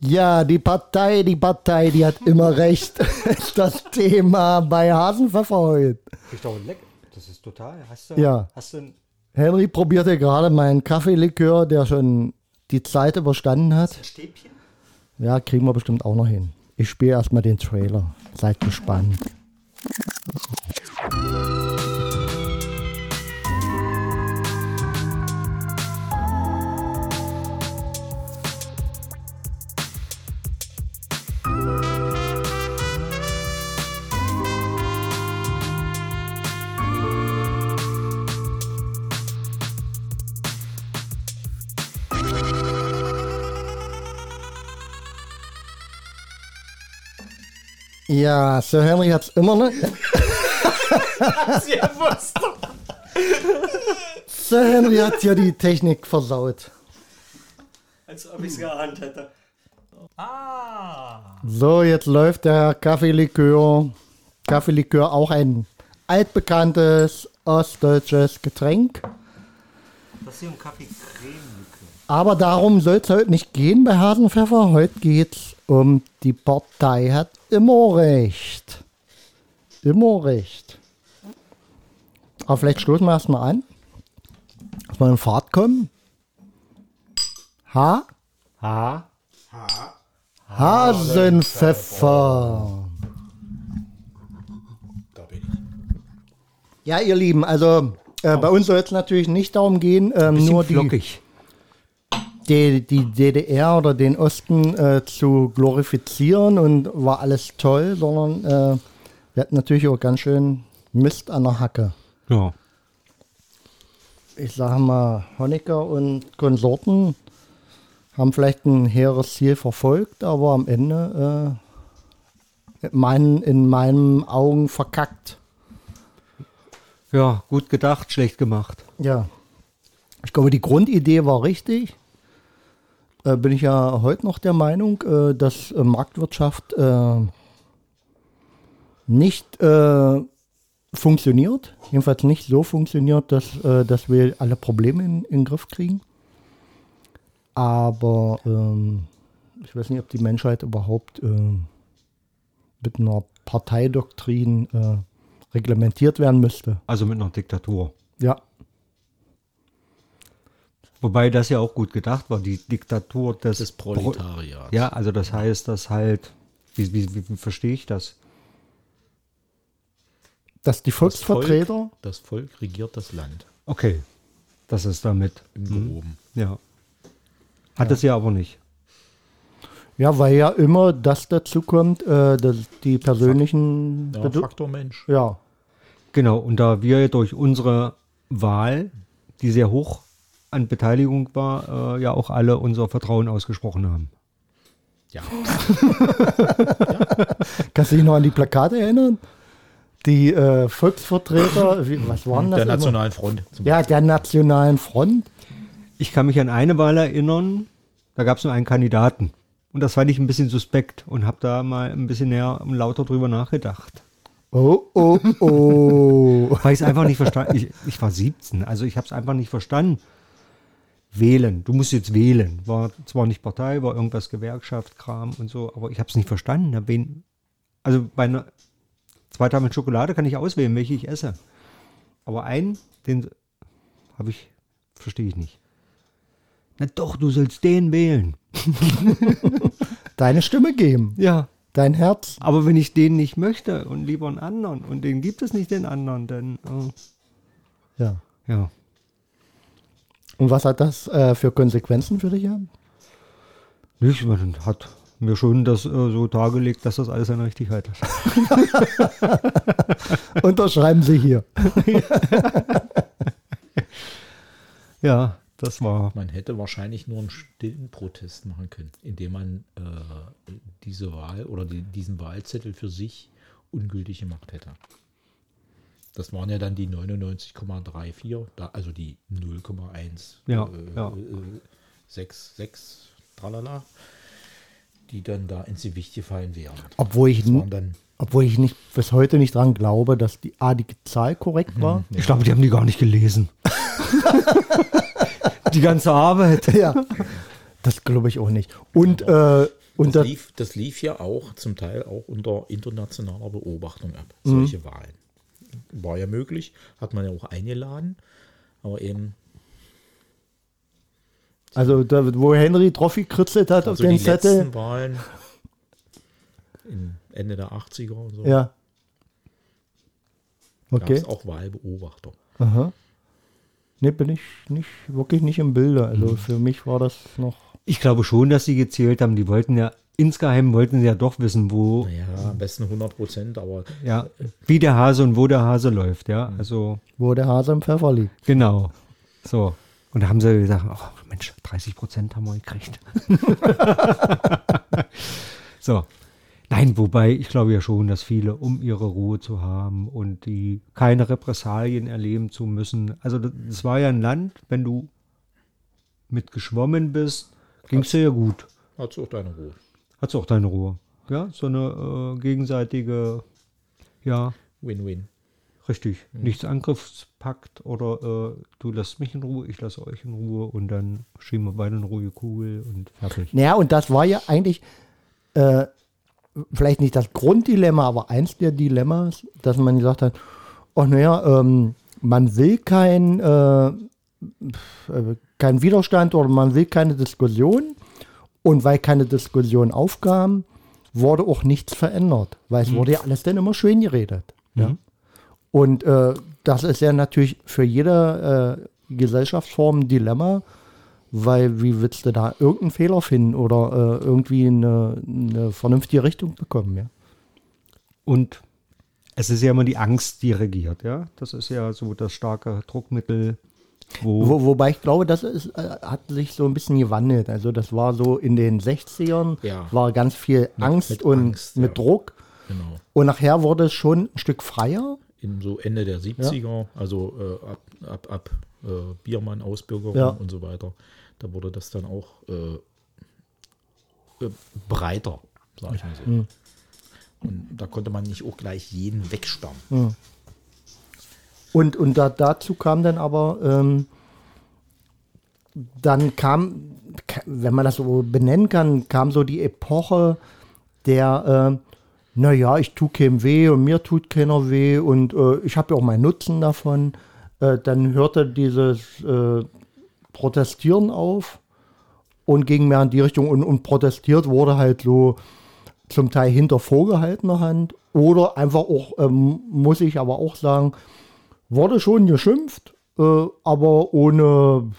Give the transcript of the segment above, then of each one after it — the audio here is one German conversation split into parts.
Ja, die Partei, die Partei, die hat immer recht. Das Thema bei Hasenpfeffer heute. Ich doch leck. Das ist total. Hast du, Ja. Hast du Henry probierte gerade meinen Kaffeelikör, der schon die Zeit überstanden hat. Stäbchen? Ja, kriegen wir bestimmt auch noch hin. Ich spiele erstmal den Trailer. Seid gespannt. Ja, Sir Henry hat's immer noch. Ja, was? Sir Henry hat ja die Technik versaut. Als ob ich es geahnt hätte. Ah. So, jetzt läuft der Kaffeelikör. Kaffeelikör auch ein altbekanntes ostdeutsches Getränk. Das hier ein Kaffee-Creme-Likör. Aber darum soll es heute nicht gehen bei Hasenpfeffer. Heute geht's um die Partei hat immer recht. Immer recht. Aber vielleicht stoßen wir erstmal an. Dass wir in Fahrt kommen. Ha? Ha. Hasenpfeffer. Da bin ich. Ja, ihr Lieben, also äh, bei uns soll es natürlich nicht darum gehen, ähm, nur die, flockig. Die, die DDR oder den Osten äh, zu glorifizieren und war alles toll, sondern äh, wir hatten natürlich auch ganz schön Mist an der Hacke. Ja. Ich sage mal, Honecker und Konsorten haben vielleicht ein hehres Ziel verfolgt, aber am Ende äh, mein, in meinen Augen verkackt. Ja, gut gedacht, schlecht gemacht. Ja. Ich glaube, die Grundidee war richtig. Äh, bin ich ja heute noch der Meinung, äh, dass äh, Marktwirtschaft äh, nicht äh, funktioniert. Jedenfalls nicht so funktioniert, dass, dass wir alle Probleme in, in den Griff kriegen. Aber ähm, ich weiß nicht, ob die Menschheit überhaupt mit einer Parteidoktrin reglementiert werden müsste. Also mit einer Diktatur. Ja. Wobei das ja auch gut gedacht war, die Diktatur des, Des Proletariats. Ja, also das heißt, dass halt, wie, wie, wie, wie verstehe ich das? Dass die Das Volk, Volksvertreter, das Volk regiert das Land Okay, das ist damit. im Mhm. Ja. Hat es ja aber nicht. ja, weil ja immer das dazu kommt, äh, dass die persönlichen, Ja, Bedu- Faktor Mensch. ja, Genau, und da wir durch unsere Wahl, die sehr hoch an Beteiligung war, äh, ja auch alle unser Vertrauen ausgesprochen haben. Ja. kannst du dich noch an die Plakate erinnern? Die äh, Volksvertreter, wie, was waren das? Der immer? Nationalen Front. Ja, der Nationalen Front. Ich kann mich an eine Wahl erinnern, da gab es nur einen Kandidaten. Und das fand ich ein bisschen suspekt und habe da mal ein bisschen näher und lauter drüber nachgedacht. Oh, oh, oh. Weil ich es einfach nicht verstanden ich, ich war 17, also ich habe es einfach nicht verstanden. Wählen, du musst jetzt wählen. War zwar nicht Partei, war irgendwas Gewerkschaft, Kram und so, aber ich habe es nicht verstanden. Wen, also bei einer zwei Tafeln Schokolade kann ich auswählen, welche ich esse. Aber einen, den habe ich, verstehe ich nicht. Na doch, du sollst den wählen. Deine Stimme geben, Ja. dein Herz. Aber wenn ich den nicht möchte und lieber einen anderen und den gibt es nicht den anderen, dann äh, Ja. ja. Und was hat das äh, für Konsequenzen für dich? Ja? Nicht, man hat mir schon das äh, so dargelegt, dass das alles seine Richtigkeit hat. Unterschreiben Sie hier. Ja, das war. Man hätte wahrscheinlich nur einen stillen Protest machen können, indem man äh, diese Wahl oder die, diesen Wahlzettel für sich ungültig gemacht hätte. Das waren ja dann die 99,34, da- also die 0,1 Ja, äh, ja. äh, 6, 6, tralala, die dann da ins Gewicht gefallen wären. Obwohl ich, obwohl ich nicht bis heute nicht dran glaube, dass die, A, die Zahl korrekt war. Ich glaube, die haben die gar nicht gelesen. die ganze Arbeit. Ja, das glaube ich auch nicht. Und äh, Und das, das, lief, das lief ja auch zum Teil auch unter internationaler Beobachtung ab, Mhm. solche Wahlen. War ja möglich, hat man ja auch eingeladen, aber eben also da, wo Henry Trophy kritzelt hat auf also den die Zettel. letzten Wahlen Ende der 80er und so Ja. gab Okay. es auch Wahlbeobachter. Aha. Ne, bin ich nicht, wirklich nicht im Bilde. Also Mhm. für mich war das noch. Ich glaube schon, dass sie gezählt haben. Die wollten ja, insgeheim wollten sie ja doch wissen, wo, Naja, am besten 100 Prozent, aber ja, wie der Hase und wo der Hase läuft, ja. Also, Wo der Hase im Pfeffer liegt. genau. So. Und da haben sie gesagt, oh Mensch, 30 Prozent haben wir gekriegt. so. Nein, wobei ich glaube ja schon, dass viele, um ihre Ruhe zu haben und die keine Repressalien erleben zu müssen. Also das, das war ja ein Land, wenn du mit geschwommen bist, ging es dir ja gut. hat auch deine Ruhe. Hast auch deine Ruhe. Ja, so eine äh, gegenseitige, ja, Win-win. richtig. Nichts Angriffspakt oder äh, du lässt mich in Ruhe, ich lasse euch in Ruhe und dann schieben wir beide eine ruhige Kugel und fertig. Naja, und das war ja eigentlich äh, vielleicht nicht das Grunddilemma, aber eins der Dilemmas, dass man gesagt hat, oh naja, ähm, man will kein, äh, äh, kein Widerstand oder man will keine Diskussion. Und weil keine Diskussion aufkam, wurde auch nichts verändert, weil es wurde ja alles dann immer schön geredet. Ja? Und äh, das ist ja natürlich für jede äh, Gesellschaftsform ein Dilemma, weil wie willst du da irgendeinen Fehler finden oder äh, irgendwie eine, eine vernünftige Richtung bekommen, ja? Und es ist ja immer die Angst, die regiert, ja. Das ist ja so das starke Druckmittel, wo, Wo, wobei ich glaube, das ist, äh, hat sich so ein bisschen gewandelt. Also das war so in den 60ern, Ja. war ganz viel Angst mit und Angst, mit ja. Druck. Genau. Und nachher wurde es schon ein Stück freier. In so Ende der 70er, also äh, ab, ab, ab äh, Biermann, Ausbürgerung Ja. und so weiter, da wurde das dann auch äh, äh, breiter, sag ich mal so. Hm. Und da konnte man nicht auch gleich jeden wegstammen. Und, und da, dazu kam dann aber, ähm, dann kam, ka- wenn man das so benennen kann, kam so die Epoche der, ähm, naja, ich tue keinem weh und mir tut keiner weh und äh, ich habe ja auch meinen Nutzen davon. Äh, dann hörte dieses äh, Protestieren auf und ging mehr in die Richtung und, und protestiert wurde halt so zum Teil hinter vorgehaltener Hand oder einfach auch, ähm, muss ich aber auch sagen, wurde schon geschimpft, äh, aber ohne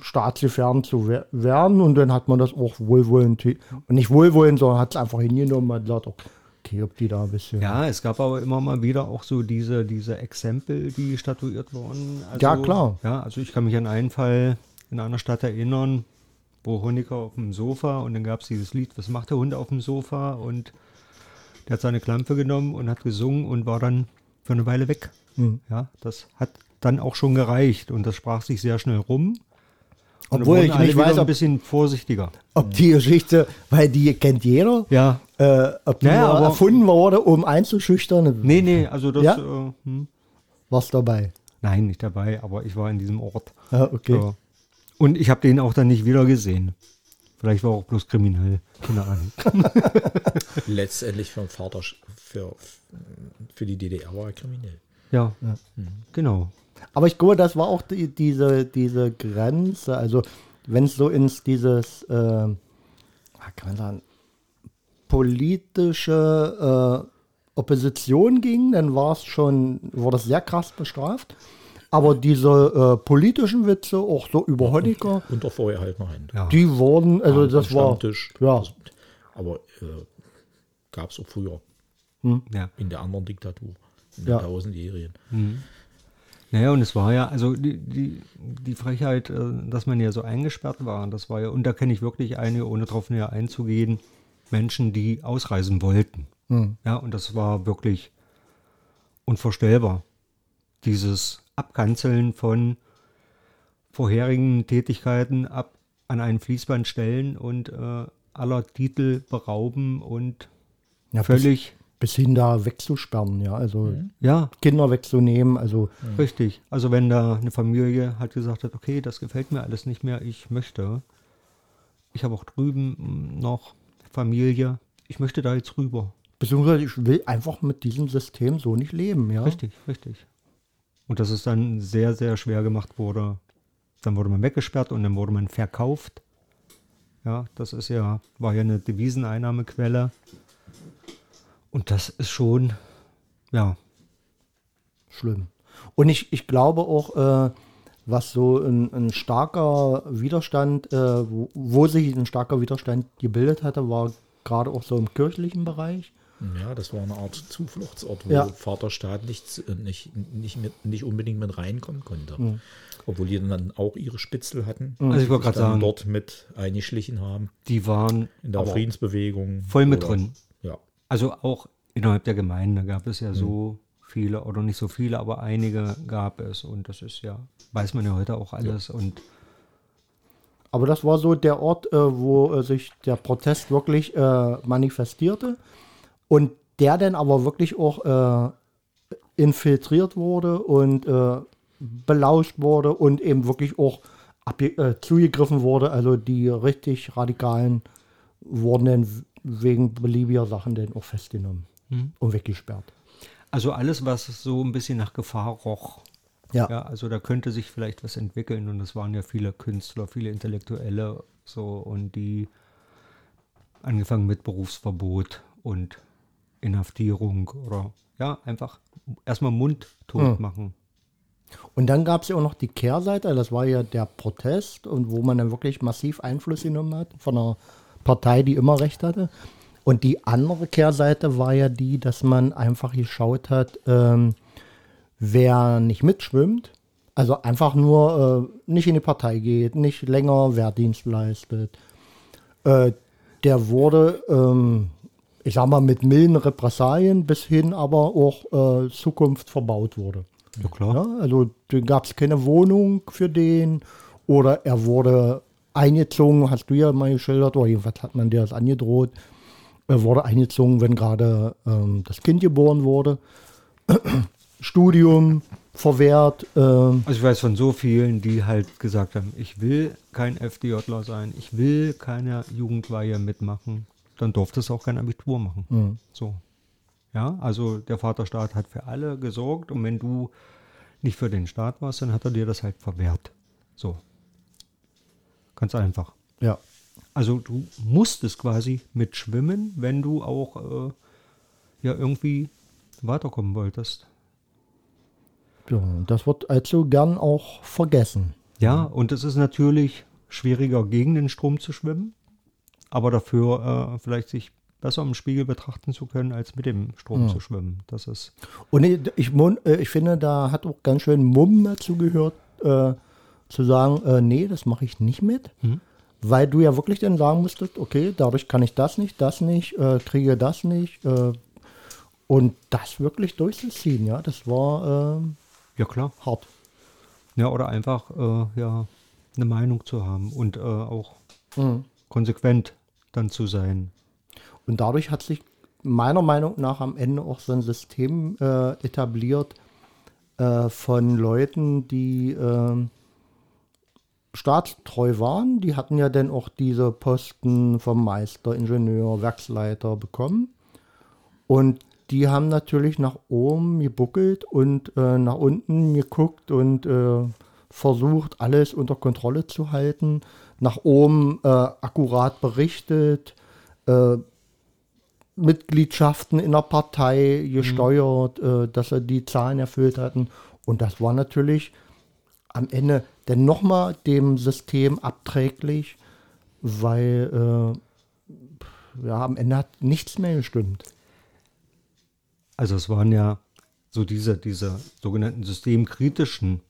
staatsgefährdend zu wer- werden. Und dann hat man das auch wohlwollend, nicht wohlwollend, sondern hat es einfach hingenommen und hat gesagt, okay, ob die da ein bisschen. ja, es gab aber immer mal wieder auch so diese, diese Exempel, die statuiert wurden. Also, Ja, klar. Ja, also ich kann mich an einen Fall in einer Stadt erinnern, wo Honecker auf dem Sofa und dann gab es dieses Lied, was macht der Hund auf dem Sofa? Und der hat seine Klampe genommen und hat gesungen und war dann für eine Weile weg. Mhm. Ja, das hat dann auch schon gereicht und das sprach sich sehr schnell rum. Und Obwohl ich nicht weiß, ein ob, bisschen vorsichtiger. ob die Geschichte, weil die kennt jeder, Ja, äh, ob die Naja, erfunden wurde, um einzuschüchtern, nee, nee, also das, Ja? äh, hm. was dabei. nein, nicht dabei, aber ich war in diesem Ort. Ja, okay. So. Und ich habe den auch dann nicht wieder gesehen. Vielleicht war er auch bloß kriminell, keine Ahnung. Letztendlich für den Vater, für, für die DDR war er kriminell. Ja, genau. Aber ich glaube, das war auch die, diese, diese Grenze. Also, wenn es so ins dieses, äh, kann man sagen, politische äh, Opposition ging, dann war es schon, wurde es sehr krass bestraft. Aber diese äh, politischen Witze, auch so über Honecker, Unter vorgehaltener Hand. Ja. die wurden, also Am das war, ja, Das, aber äh, gab es auch früher Ja. in der anderen Diktatur, in Ja. den tausendjährigen. Naja, und es war ja, also die, die, die Frechheit, äh, dass man ja so eingesperrt war, das war ja, und da kenne ich wirklich einige, ohne drauf näher einzugehen, Menschen, die ausreisen wollten. Ja, und das war wirklich unvorstellbar. Dieses Abkanzeln von vorherigen Tätigkeiten ab an ein Fließband stellen und äh, aller Titel berauben und ja völlig, bis, bis hin da wegzusperren, ja, also ja, Kinder wegzunehmen, also Richtig. Also wenn da eine Familie halt gesagt hat, okay, das gefällt mir alles nicht mehr, ich möchte. Ich habe auch drüben mm, noch Familie, ich möchte da jetzt rüber. Beziehungsweise ich will einfach mit diesem System so nicht leben, ja. Richtig, richtig. Und dass es dann sehr, sehr schwer gemacht wurde. Dann wurde man weggesperrt und dann wurde man verkauft. Ja, das ist ja, war ja eine Deviseneinnahmequelle. Und das ist schon, ja, Schlimm. Und ich, ich glaube auch, äh, was so ein, ein starker Widerstand, äh, wo, wo sich ein starker Widerstand gebildet hatte, war gerade auch so im kirchlichen Bereich. Ja, das war eine Art Zufluchtsort, wo Ja. Vaterstaat nicht, äh, nicht, nicht, mit, nicht unbedingt mit reinkommen konnte. Mhm. Obwohl die dann auch ihre Spitzel hatten. Also ich wollte gerade sagen- dort mit eingeschlichen haben. die waren In der Friedensbewegung. voll mit oder- drin. Ja. Also auch innerhalb der Gemeinde gab Mhm. es ja so viele, oder nicht so viele, aber einige gab es. Und das ist ja, weiß man ja heute auch alles. Und Aber das war so der Ort, äh, wo äh, sich der Protest wirklich äh, manifestierte und der dann aber wirklich auch äh, infiltriert wurde und äh, belauscht wurde und eben wirklich auch äh, zugegriffen wurde. Also die richtig Radikalen wurden dann wegen beliebiger Sachen dann auch festgenommen und weggesperrt. also alles, was so ein bisschen nach Gefahr roch. Ja. Ja, also da könnte sich vielleicht was entwickeln. Und es waren ja viele Künstler, viele Intellektuelle so und die angefangen mit Berufsverbot und Inhaftierung oder ja, einfach erstmal mundtot machen. Und dann gab es ja auch noch die Kehrseite, das war ja der Protest und wo man dann wirklich massiv Einfluss genommen hat von einer Partei, die immer recht hatte. Und die andere Kehrseite war ja die, dass man einfach geschaut hat, ähm, wer nicht mitschwimmt, also einfach nur äh, nicht in die Partei geht, nicht länger Wehrdienst leistet, äh, der wurde, ähm, ich sag mal, mit milden Repressalien bis hin aber auch äh, Zukunft verbaut wurde. Ja, klar. Ja, also da gab es keine Wohnung für den oder er wurde eingezogen, hast du ja mal geschildert, oder jedenfalls hat man dir das angedroht. Er wurde eingezogen, wenn gerade ähm, das Kind geboren wurde. Studium verwehrt. Ähm, Also ich weiß von so vielen, die halt gesagt haben, ich will kein FDJler sein, ich will keine Jugendweihe mitmachen. Dann durfte es auch kein Abitur machen. So. Ja, also der Vaterstaat hat für alle gesorgt und wenn du nicht für den Staat warst, dann hat er dir das halt verwehrt. So. Ganz einfach. ja. Also du musstest quasi mitschwimmen, wenn du auch äh, ja irgendwie weiterkommen wolltest. ja, das wird allzu gern auch vergessen. Ja, und es ist natürlich schwieriger, gegen den Strom zu schwimmen, aber dafür äh, vielleicht sich besser im Spiegel betrachten zu können, als mit dem Strom zu schwimmen. Das ist, Und ich, ich, äh, ich finde, da hat auch ganz schön Mumm dazu gehört, äh, zu sagen, äh, nee, das mache ich nicht mit. Weil du ja wirklich dann sagen musstest, okay, dadurch kann ich das nicht, das nicht, äh, kriege das nicht. Äh, und das wirklich durchzuziehen, ja, das war ähm, ja klar. hart. Ja, oder einfach äh, ja, eine Meinung zu haben und äh, auch konsequent dann zu sein. Und dadurch hat sich meiner Meinung nach am Ende auch so ein System äh, etabliert äh, von Leuten, die ähm, staatstreu waren. Die hatten ja dann auch diese Posten vom Meister, Ingenieur, Werksleiter bekommen. Und die haben natürlich nach oben gebuckelt und äh, nach unten geguckt und äh, versucht, alles unter Kontrolle zu halten. Nach oben äh, akkurat berichtet, äh, Mitgliedschaften in der Partei gesteuert, äh, dass sie die Zahlen erfüllt hatten. Und das war natürlich am Ende dann nochmal dem System abträglich, weil äh, ja, am Ende hat nichts mehr gestimmt. Also es waren ja so diese, diese sogenannten systemkritischen,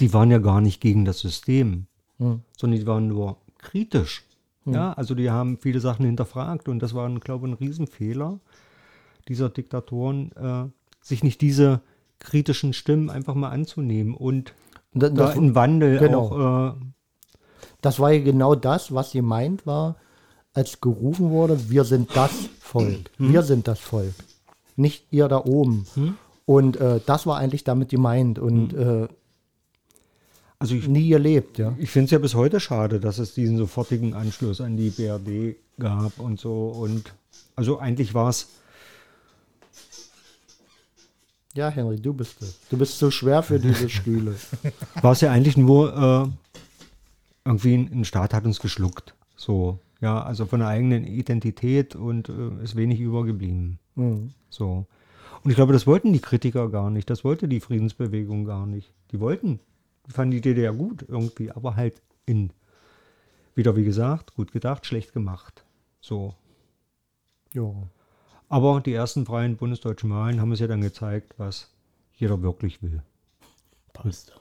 die waren ja gar nicht gegen das System, sondern die waren nur kritisch. Ja, also die haben viele Sachen hinterfragt und das war, glaube ich, ein Riesenfehler dieser Diktatoren, äh, sich nicht diese kritischen Stimmen einfach mal anzunehmen und Da- da das- einen Wandel genau. auch äh, Das war ja genau das, was gemeint war, als gerufen wurde, wir sind das Volk. Wir sind das Volk. Nicht ihr da oben. Und äh, das war eigentlich damit gemeint. Und äh, Also ich, nie erlebt, ja. ich finde es ja bis heute schade, dass es diesen sofortigen Anschluss an die BRD gab und so. Und also eigentlich war es, Ja, Henry, du bist es. Du bist so schwer für diese Stühle. war es ja eigentlich nur äh, irgendwie ein, ein Staat hat uns geschluckt. So, ja, also von der eigenen Identität und äh, ist wenig übergeblieben. Mhm. So. Und ich glaube, das wollten die Kritiker gar nicht. Das wollte die Friedensbewegung gar nicht. Die wollten, fanden die DDR gut irgendwie, aber halt in, wieder wie gesagt, gut gedacht, schlecht gemacht. So. Ja. Aber die ersten freien bundesdeutschen Wahlen haben es ja dann gezeigt, was jeder wirklich will. Passt.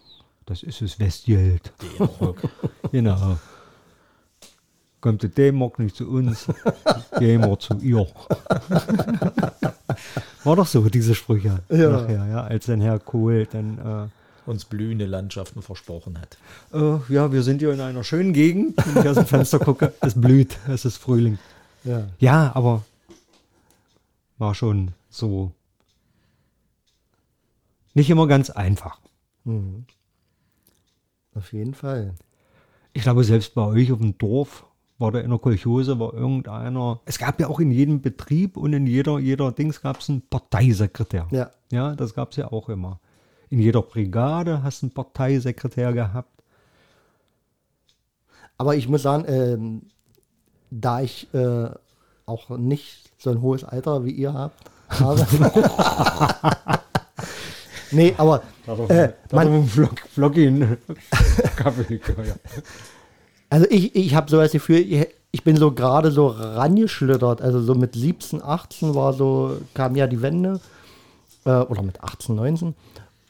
Das ist es Westgeld. genau. Kommt der D-Mark nicht zu uns, gehen wir zu ihr. War doch so, diese Sprüche Ja. nachher, ja, als dann Herr Kohl dann, Uns blühende Landschaften versprochen hat. äh, ja, wir sind hier in einer schönen Gegend, wenn ich aus dem Fenster gucke, es blüht, es ist Frühling. Ja. Ja, aber war schon so nicht immer ganz einfach. Mhm. Auf jeden Fall. Ich glaube, selbst bei euch auf dem Dorf war da in der Kolchose, war irgendeiner. Es gab ja auch in jedem Betrieb und in jeder, jeder Dings gab es einen Parteisekretär. Ja. Ja, das gab es ja auch immer. In jeder Brigade hast du einen Parteisekretär gehabt. Aber ich muss sagen, ähm, da ich äh, auch nicht so ein hohes Alter wie ihr habt, habe. nee, aber äh, man, Flock, Flockin Kaffee. Ja. also ich, ich habe so das Gefühl, ich, ich bin so gerade so rangeschlittert. Also so mit 17, 18 war so, kam ja die Wende. Äh, oder mit 18, 19.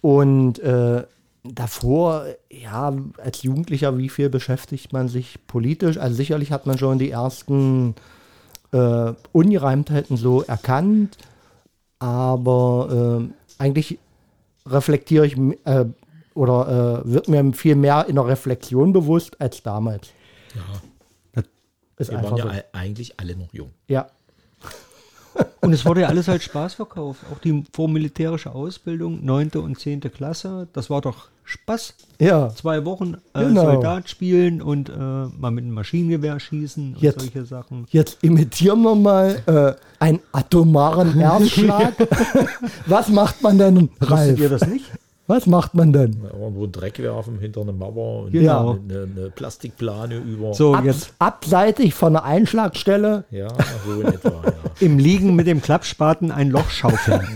Und äh, davor, ja, als Jugendlicher, wie viel beschäftigt man sich politisch? Also sicherlich hat man schon die ersten äh, Ungereimtheiten so erkannt, aber äh, eigentlich reflektiere ich äh, oder äh, wird mir viel mehr in der Reflexion bewusst als damals. Ja, Ist wir waren ja so. eigentlich alle noch jung. Ja, Und es wurde ja alles als Spaß verkauft. Auch die vormilitärische Ausbildung, 9. und 10. Klasse, das war doch Spaß. ja. Zwei Wochen äh, Genau. Soldat spielen und äh, mal mit einem Maschinengewehr schießen und Jetzt- solche Sachen. Jetzt imitieren wir mal äh, einen atomaren Herzschlag. Was macht man denn, Wusstet Ralf? ihr das nicht? Was macht man denn? Irgendwo einen Dreck werfen hinter eine Mauer und Genau. eine, eine Plastikplane über. So, Ab, jetzt abseitig von der Einschlagstelle Ja, so in etwa, ja. im Liegen mit dem Klappspaten ein Loch schaufeln.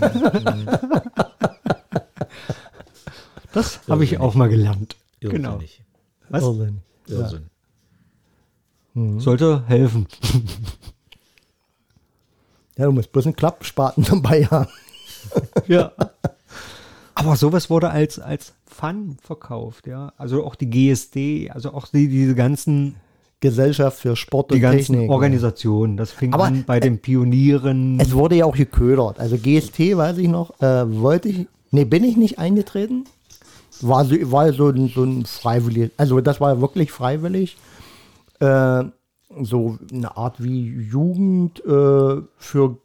das habe ich auch mal gelernt. Genau. Irrsinnig. Was? Irrsinn. Irrsinn. Sollte helfen. Ja, du musst bloß einen Klappspaten dabei haben. Ja. Aber sowas wurde als, als Fun verkauft, ja. Also auch die GSD, also auch die, diese ganzen, Gesellschaft für Sport die und ganzen Technik. Organisationen. Das fing Aber, an bei den Pionieren. Es wurde ja auch geködert. Also GST, weiß ich noch, äh, wollte ich, nee, bin ich nicht eingetreten. War so, war so, ein, so ein freiwillig, also das war wirklich freiwillig. Äh, so eine Art wie Jugend äh, für,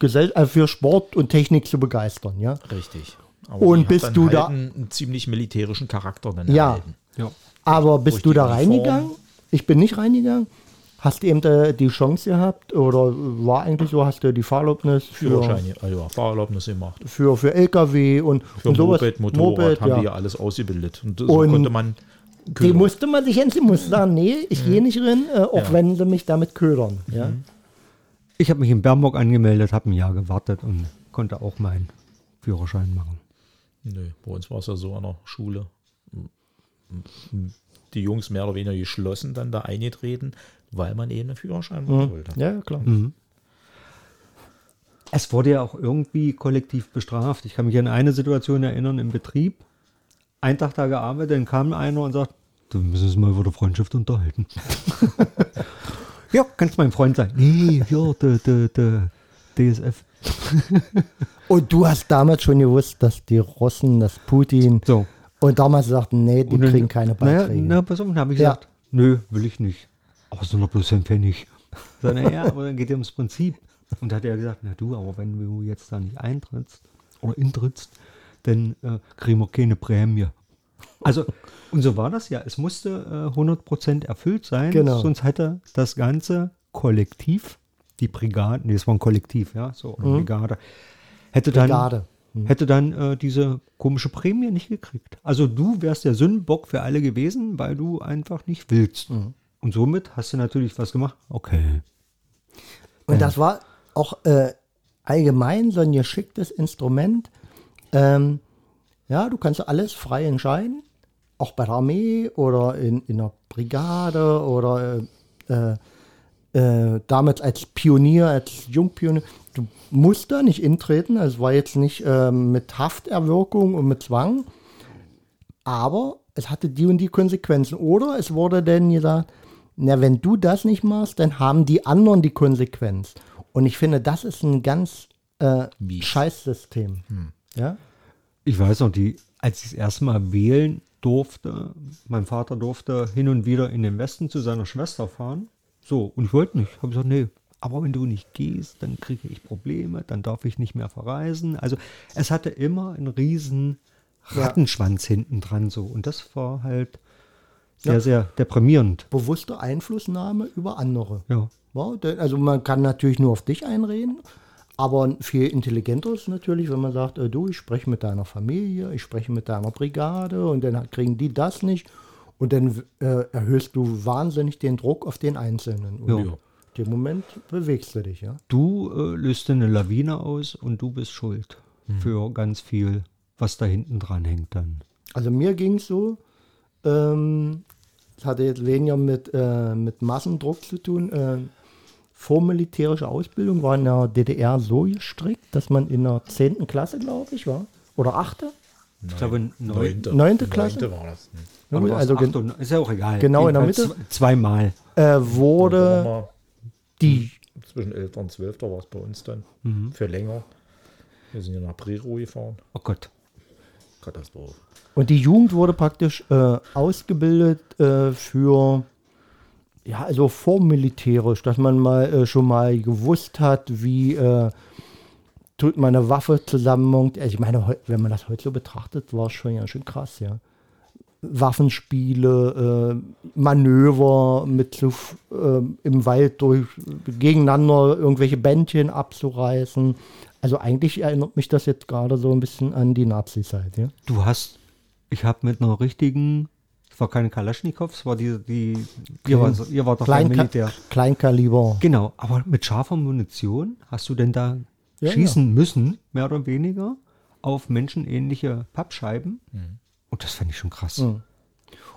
Gesell äh, für Sport und Technik zu begeistern, ja. Richtig. Aber Und die bist du halt da- Einen, einen ziemlich militärischen Charakter dann Ja. erhalten. ja. Aber bist Durch du die da reingegangen? Ich bin nicht reingegangen. Hast du eben äh, die Chance gehabt oder war eigentlich so, hast du die Fahrerlaubnis für, Führerschein, also ja, Fahrerlaubnis gemacht. für, für LKW und, Für und sowas? Moped, Motorrad Moped, haben ja. die ja alles ausgebildet. Und so Und konnte man Die ködern. musste man sich endlich muss sagen, nee, ich gehe nicht rein, äh, auch Ja. wenn sie mich damit ködern. Ja? Ich habe mich in Bernburg angemeldet, habe ein Jahr gewartet und konnte auch meinen Führerschein machen. Nö, bei uns war es ja so an der Schule. Die Jungs mehr oder weniger geschlossen dann da eingetreten, weil man eben einen Führerschein machen wollte. ja, klar. Es wurde ja auch irgendwie kollektiv bestraft. Ich kann mich an eine Situation erinnern im Betrieb. Ein Tag da gearbeitet, dann kam einer und sagt, du müssen uns mal über die Freundschaft unterhalten. ja, kannst mein Freund sein. Nee, ja, der, der, der DSF. Und du hast damals schon gewusst, dass die Russen, dass Putin So. und damals sagten, nee, die dann- kriegen keine Beiträge. Na, pass auf, dann habe ich Ja. gesagt, nö, will ich nicht. Aber so noch bloß ein Pfennig. So, naja, aber dann geht es ums Prinzip. Und da hat er gesagt, na du, aber wenn du jetzt da nicht eintrittst oder intrittst, dann äh, kriegen wir keine Prämie. Also, und so war das ja. Es musste äh, 100% erfüllt sein, Genau. sonst hätte das ganze Kollektiv, die Brigade, nee, es war ein Kollektiv, ja, so, oder Brigade, hätte dann, Brigade. hätte dann äh, diese komische Prämie nicht gekriegt. Also du wärst der Sündenbock für alle gewesen, weil du einfach nicht willst. Und somit hast du natürlich was gemacht. Okay. Und das war auch äh, allgemein so ein geschicktes Instrument. Ähm, ja, du kannst alles frei entscheiden, auch bei der Armee oder in, in der Brigade oder äh, äh, äh, damals als Pionier, als Jungpionier. Du musst da nicht intreten, also es war jetzt nicht ähm, mit Hafterwirkung und mit Zwang, aber es hatte die und die Konsequenzen. Oder es wurde dann gesagt, na, wenn du das nicht machst, dann haben die anderen die Konsequenz. Und ich finde, das ist ein ganz äh. Scheißsystem. Ja? Ich weiß noch, die, als ich das erste Mal wählen durfte, mein Vater durfte hin und wieder in den Westen zu seiner Schwester fahren. So, und ich wollte nicht. Habe gesagt, nee, aber wenn du nicht gehst, dann kriege ich Probleme, dann darf ich nicht mehr verreisen. Also es hatte immer einen riesen Rattenschwanz hinten dran so. Und das war halt sehr, Ja. sehr deprimierend. Bewusste Einflussnahme über andere. Ja. Ja, also man kann natürlich nur auf dich einreden, aber viel intelligenter ist natürlich, wenn man sagt, äh, du, ich spreche mit deiner Familie, ich spreche mit deiner Brigade und dann kriegen die das nicht und dann äh, erhöhst du wahnsinnig den Druck auf den Einzelnen. Und Ja. Dem Moment bewegst du dich, ja. Du äh, löst eine Lawine aus und du bist schuld für ganz viel, was da hinten dran hängt dann. Also mir ging es so, ähm, das hatte jetzt weniger mit, äh, mit Massendruck zu tun. Äh, vormilitärische Ausbildung war in der DDR so gestrickt, dass man in der 10. Klasse, glaube ich, war. Oder 8. Ich glaube, neun, Neunte. Neunte Klasse? Neunte war das. Hm. Ja, also gen und- ist ja auch egal. Genau in der Mitte. zwe- Zweimal. äh, wurde die, wir zwischen 11. und 12. war es bei uns dann. Mhm. Für länger. Wir sind ja nach Prero gefahren. Oh Gott. Katastrophe. und die Jugend wurde praktisch äh, ausgebildet äh, für, ja, also vormilitärisch, dass man mal äh, schon mal gewusst hat, wie äh, tut man eine Waffe zusammen. Also ich meine, wenn man das heute so betrachtet, war es schon ja schön krass, ja. Waffenspiele, äh, Manöver mit äh, im Wald durch gegeneinander irgendwelche Bändchen abzureißen. Also eigentlich erinnert mich das jetzt gerade so ein bisschen an die Nazi-Zeit, ja. Du hast, ich habe mit einer richtigen, es war keine Kalaschnikow, es war die, die ihr, war, ihr wart doch Kleinka Militär. Kleinkaliber. Genau, aber mit scharfer Munition hast du denn da Ja, schießen müssen, mehr oder weniger, auf menschenähnliche Pappscheiben. Und das fand ich schon krass. Mhm.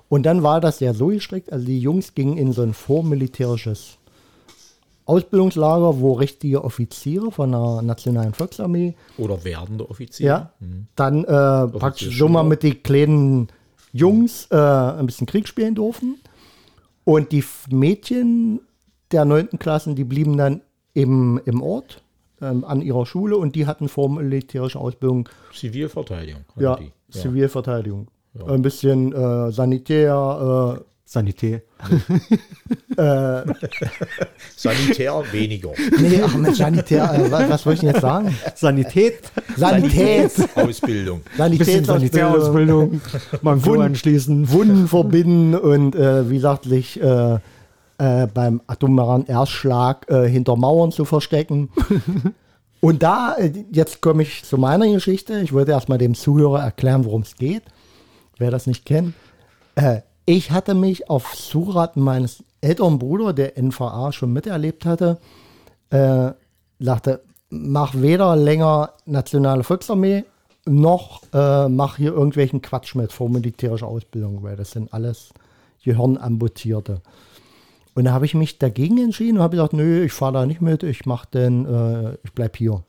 Und dann war das ja so gestrickt, also die Jungs gingen in so ein vormilitärisches Ausbildungslager, wo richtige Offiziere von der Nationalen Volksarmee, Oder werdende Offiziere. ja, dann äh, praktisch so mal mit den kleinen Jungs äh, ein bisschen Krieg spielen durften. Und die Mädchen der 9. Klassen, die blieben dann im, im Ort ähm, an ihrer Schule und die hatten vormilitärische Ausbildung Zivilverteidigung. Ja, die. ja. Zivilverteidigung. Ein bisschen äh, Sanitär, Sanitär. Sanitär weniger. äh, nee, ach, mit Sanitär, äh, was, was wollte ich denn jetzt sagen? Sanität. Sanität, Ausbildung. Sanitätsausbildung, Sanitärausbildung. Mal Klo Wund- anschließen. Wunden verbinden und äh, wie gesagt, sich äh, äh, beim atomaren Erstschlag äh, hinter Mauern zu verstecken. Und da, äh, jetzt komme ich zu meiner Geschichte. Ich wollte erstmal dem Zuhörer erklären, worum es geht. Wer das nicht kennt. Äh, ich hatte mich auf Zuraten meines älteren Bruders, der NVA schon miterlebt hatte, äh, sagte, mach weder länger Nationale Volksarmee, noch äh, mach hier irgendwelchen Quatsch mit vor militärischer Ausbildung, weil das sind alles Gehirnamputierte. Und da habe ich mich dagegen entschieden und habe gesagt, nö, ich fahre da nicht mit, ich mach denn, äh, ich bleib hier.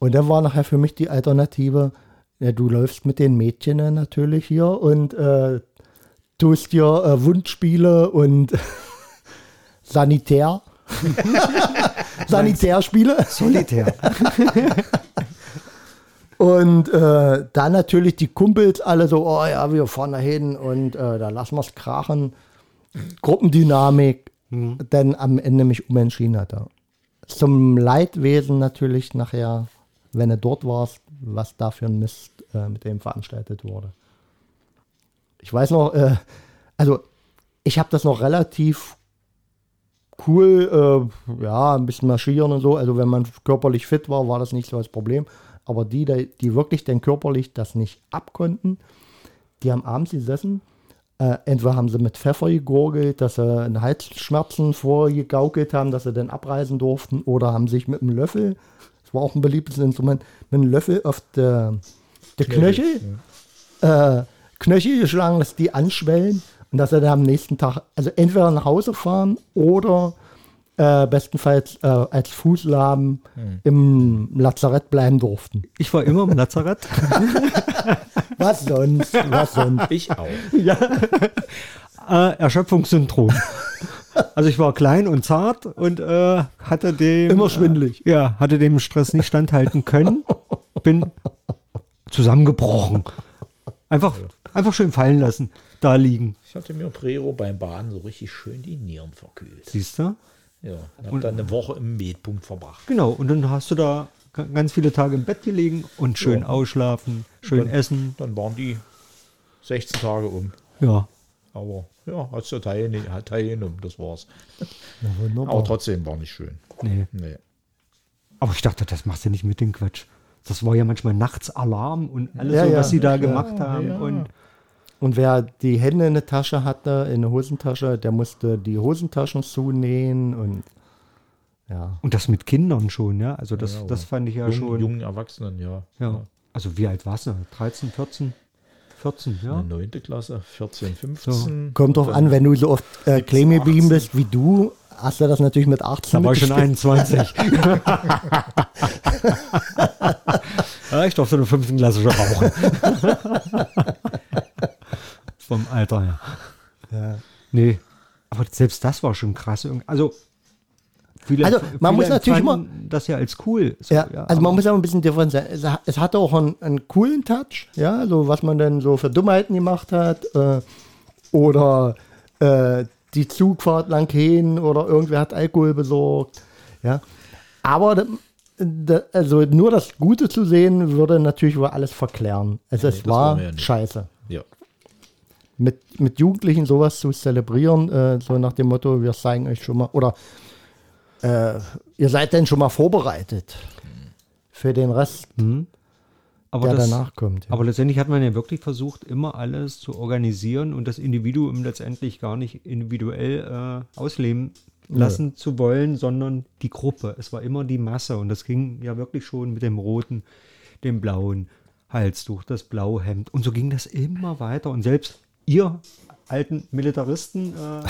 Und dann war nachher für mich die Alternative, ja, du läufst mit den Mädchen natürlich hier und äh, tust dir äh, Wundspiele und Sanitär. Sanitärspiele. Solitär. Und äh, dann natürlich die Kumpels alle so, oh ja, wir fahren da hin und äh, da lassen wir es krachen. Gruppendynamik, denn am Ende mich umentschieden hatte. Zum Leidwesen natürlich nachher, wenn du dort warst, was da für ein Mist äh, mit dem veranstaltet wurde. Ich weiß noch, äh, also ich habe das noch relativ cool, äh, ja, ein bisschen marschieren und so. Also wenn man körperlich fit war, war das nicht so das Problem. Aber die, die wirklich dann körperlich das nicht abkonnten, die haben abends gesessen. Äh, entweder haben sie mit Pfeffer gegurgelt, dass sie einen Halsschmerzen vorgegaukelt haben, dass sie dann abreisen durften, oder haben sich mit einem Löffel, das war auch ein beliebtes Instrument, mit einem Löffel auf der, der Knöchel, äh, Knöchel geschlagen, dass die anschwellen und dass sie dann am nächsten Tag, also entweder nach Hause fahren oder äh, bestenfalls äh, als Fußlaben im Lazarett bleiben durften. Ich war immer im Lazarett. Was sonst? Was sonst? Ich auch. äh, Erschöpfungssyndrom. Also ich war klein und zart und äh, hatte dem Immer schwindelig. Äh, ja, hatte dem Stress nicht standhalten können. Bin zusammengebrochen. Einfach, einfach schön fallen lassen, da liegen. Ich hatte mir Prero beim Baden so richtig schön die Nieren verkühlt. Siehst du? Ja, und habe dann eine Woche im Medpunkt verbracht. Genau. Und dann hast du da ganz viele Tage im Bett gelegen und schön Ja. ausschlafen, schön Dann- essen. Dann waren die 16 Tage um. Ja. Aber ja, hast du teilne hat teilgenommen, das war's. Ja, wunderbar. Aber trotzdem war nicht schön. Nee. Nee. Aber ich dachte, das machst du nicht mit dem Quatsch. Das war ja manchmal nachts Alarm und alles Ja, so, ja. was sie da Ja, gemacht haben. ja. Und Und wer die Hände in der Tasche hatte, in der Hosentasche, der musste die Hosentaschen zunähen und ja. Und das mit Kindern schon, ja. Also das, Ja, das fand ich ja Jung, schon. Jungen Erwachsenen, ja. Ja. Also wie alt warst du? 13, 14? 14, ja. Eine neunte Klasse, 14, 15. Kommt drauf an, wenn du so oft äh, 17, klein geblieben 18. bist wie du, hast du das natürlich mit 18 Da war ich schon mitgespielt. 21. ja, ich durfte in der fünften Klasse schon rauchen. Vom Alter her. Ja. Nee, aber selbst das war schon krass. Also, viele, Also, man muss natürlich empfanden das ja als cool. So, Ja, also man muss ja ein bisschen differenzieren. Es, es hatte auch einen, einen coolen Touch, ja, so was man dann so für Dummheiten gemacht hat. Äh, oder äh, die Zugfahrt lang hin oder irgendwer hat Alkohol besorgt. Ja. Aber da, da, also nur das Gute zu sehen, würde natürlich wohl alles verklären. Also Nee, es das war ja scheiße. Ja. Mit, mit Jugendlichen sowas zu zelebrieren, äh, so nach dem Motto, wir zeigen euch schon mal, oder äh, ihr seid denn schon mal vorbereitet für den Rest, aber der das, danach kommt. Ja. Aber letztendlich hat man ja wirklich versucht, immer alles zu organisieren und das Individuum letztendlich gar nicht individuell äh, ausleben lassen zu wollen, sondern die Gruppe. Es war immer die Masse und das ging ja wirklich schon mit dem roten, dem blauen Halstuch, das blaue Hemd und so ging das immer weiter und selbst ihr alten Militaristen, äh,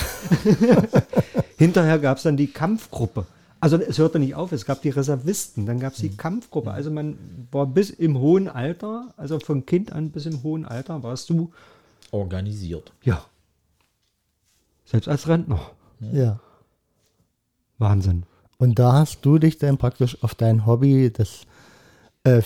hinterher gab es dann die Kampfgruppe. Also es hörte nicht auf, es gab die Reservisten, dann gab es die Kampfgruppe. Also man war bis im hohen Alter, also von Kind an bis im hohen Alter warst du, Organisiert. ja, selbst als Rentner. ja. Wahnsinn. Und da hast du dich dann praktisch auf dein Hobby des äh,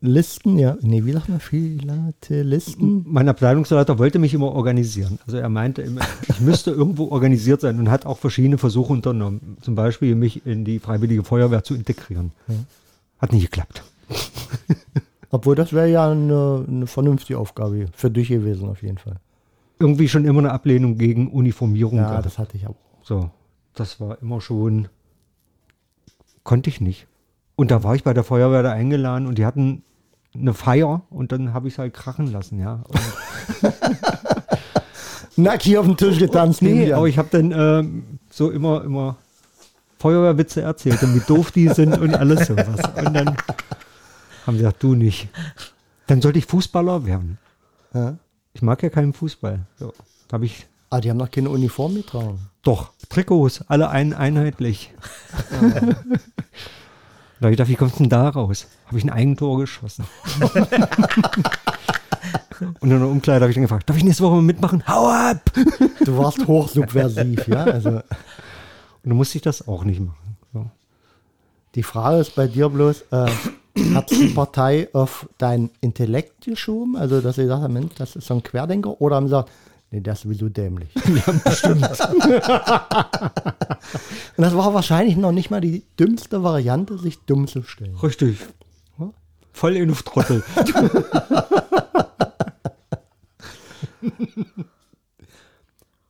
Philatelisten, ja, nee, wie sagt man, Philatelisten? Mein Abteilungsleiter wollte mich immer organisieren. Also er meinte immer, ich müsste irgendwo organisiert sein und hat auch verschiedene Versuche unternommen. Zum Beispiel mich in die Freiwillige Feuerwehr zu integrieren. Hat nicht geklappt. Obwohl das wäre ja eine, eine vernünftige Aufgabe für dich gewesen, auf jeden Fall. Irgendwie schon immer eine Ablehnung gegen Uniformierung. Ja, gehabt. das hatte ich auch. So, das war immer schon, konnte ich nicht. Und da war ich bei der Feuerwehr da eingeladen und die hatten eine Feier und dann habe ich es halt krachen lassen, ja. Nack hier auf den Tisch getanzt. nee, aber ich habe dann ähm, so immer, immer Feuerwehrwitze erzählt und wie doof die sind und alles sowas. Und dann haben sie gesagt, du nicht. Dann sollte ich Fußballer werden. Ja. Ich mag ja keinen Fußball. So, habe ich Ah, die haben noch keine Uniform getragen. Doch, Trikots, alle ein, einheitlich. da hab ich gedacht, wie kommst du denn da raus? Habe ich ein Eigentor geschossen. Und in der Umkleide habe ich dann gefragt, darf ich nächste Woche mal mitmachen? Hau ab! Du warst hochsubversiv, ja. Also Und dann musste ich das auch nicht machen. So. die Frage ist bei dir bloß, äh, hat die Partei auf dein Intellekt geschoben? Also, dass sie gesagt haben, Mensch, das ist so ein Querdenker? Oder haben sie gesagt, nee, der ist sowieso dämlich? Ja, bestimmt. Und das war wahrscheinlich noch nicht mal die dümmste Variante, sich dumm zu stellen. Richtig. Voll in Trottel.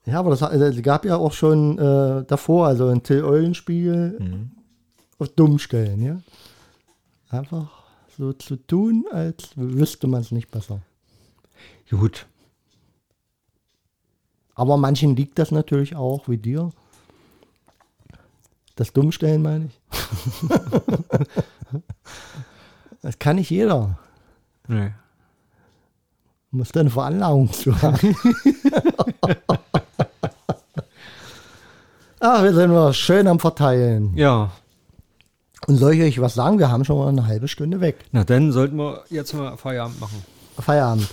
Ja, aber das hat- es gab ja auch schon äh, davor, also ein Till Eulenspiegel Mhm. auf dumm stellen, ja. Einfach so zu tun, als wüsste man es nicht besser. Gut. Aber manchen liegt das natürlich auch, wie dir. Das Dummstellen meine ich. das kann nicht jeder. Nee. Muss da eine Veranlagung zu haben. Ach, wir sind wir schön am Verteilen. Ja. Und soll ich euch was sagen? Wir haben schon mal eine halbe Stunde weg. Na dann sollten wir jetzt mal Feierabend machen. Feierabend.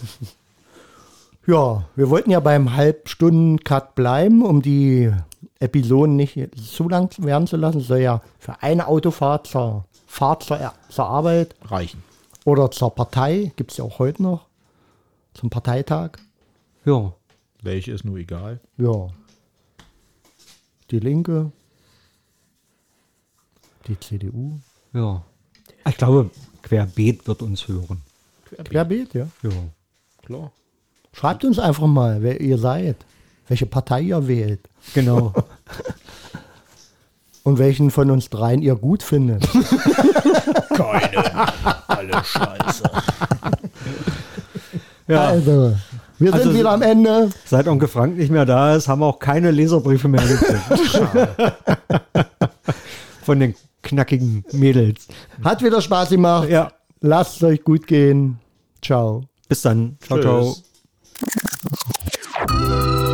Ja, wir wollten ja beim Halbstunden-Cut bleiben, um die Episoden nicht zu lang werden zu lassen. Es soll ja für eine Autofahrt zur Fahrt zur, zur Arbeit Reichen. oder zur Partei, gibt es ja auch heute noch, zum Parteitag. Ja. Welche ist nur egal. Ja. Die Linke, die CDU, Ja. Ich glaube, Querbeet wird uns hören. querbeet, ja. Ja. Klar. Schreibt uns einfach mal, wer ihr seid, welche Partei ihr wählt Genau. und welchen von uns dreien ihr gut findet. Alle Scheiße. ja. Also, wir sind Also- wieder am Ende. Seit Onkel Frank nicht mehr da ist, haben wir auch keine Leserbriefe mehr gekriegt. Von den knackigen Mädels. Hat wieder Spaß gemacht. Ja. Lasst es euch gut gehen. Ciao. Bis dann. Ciao, ciao. Tschüss. you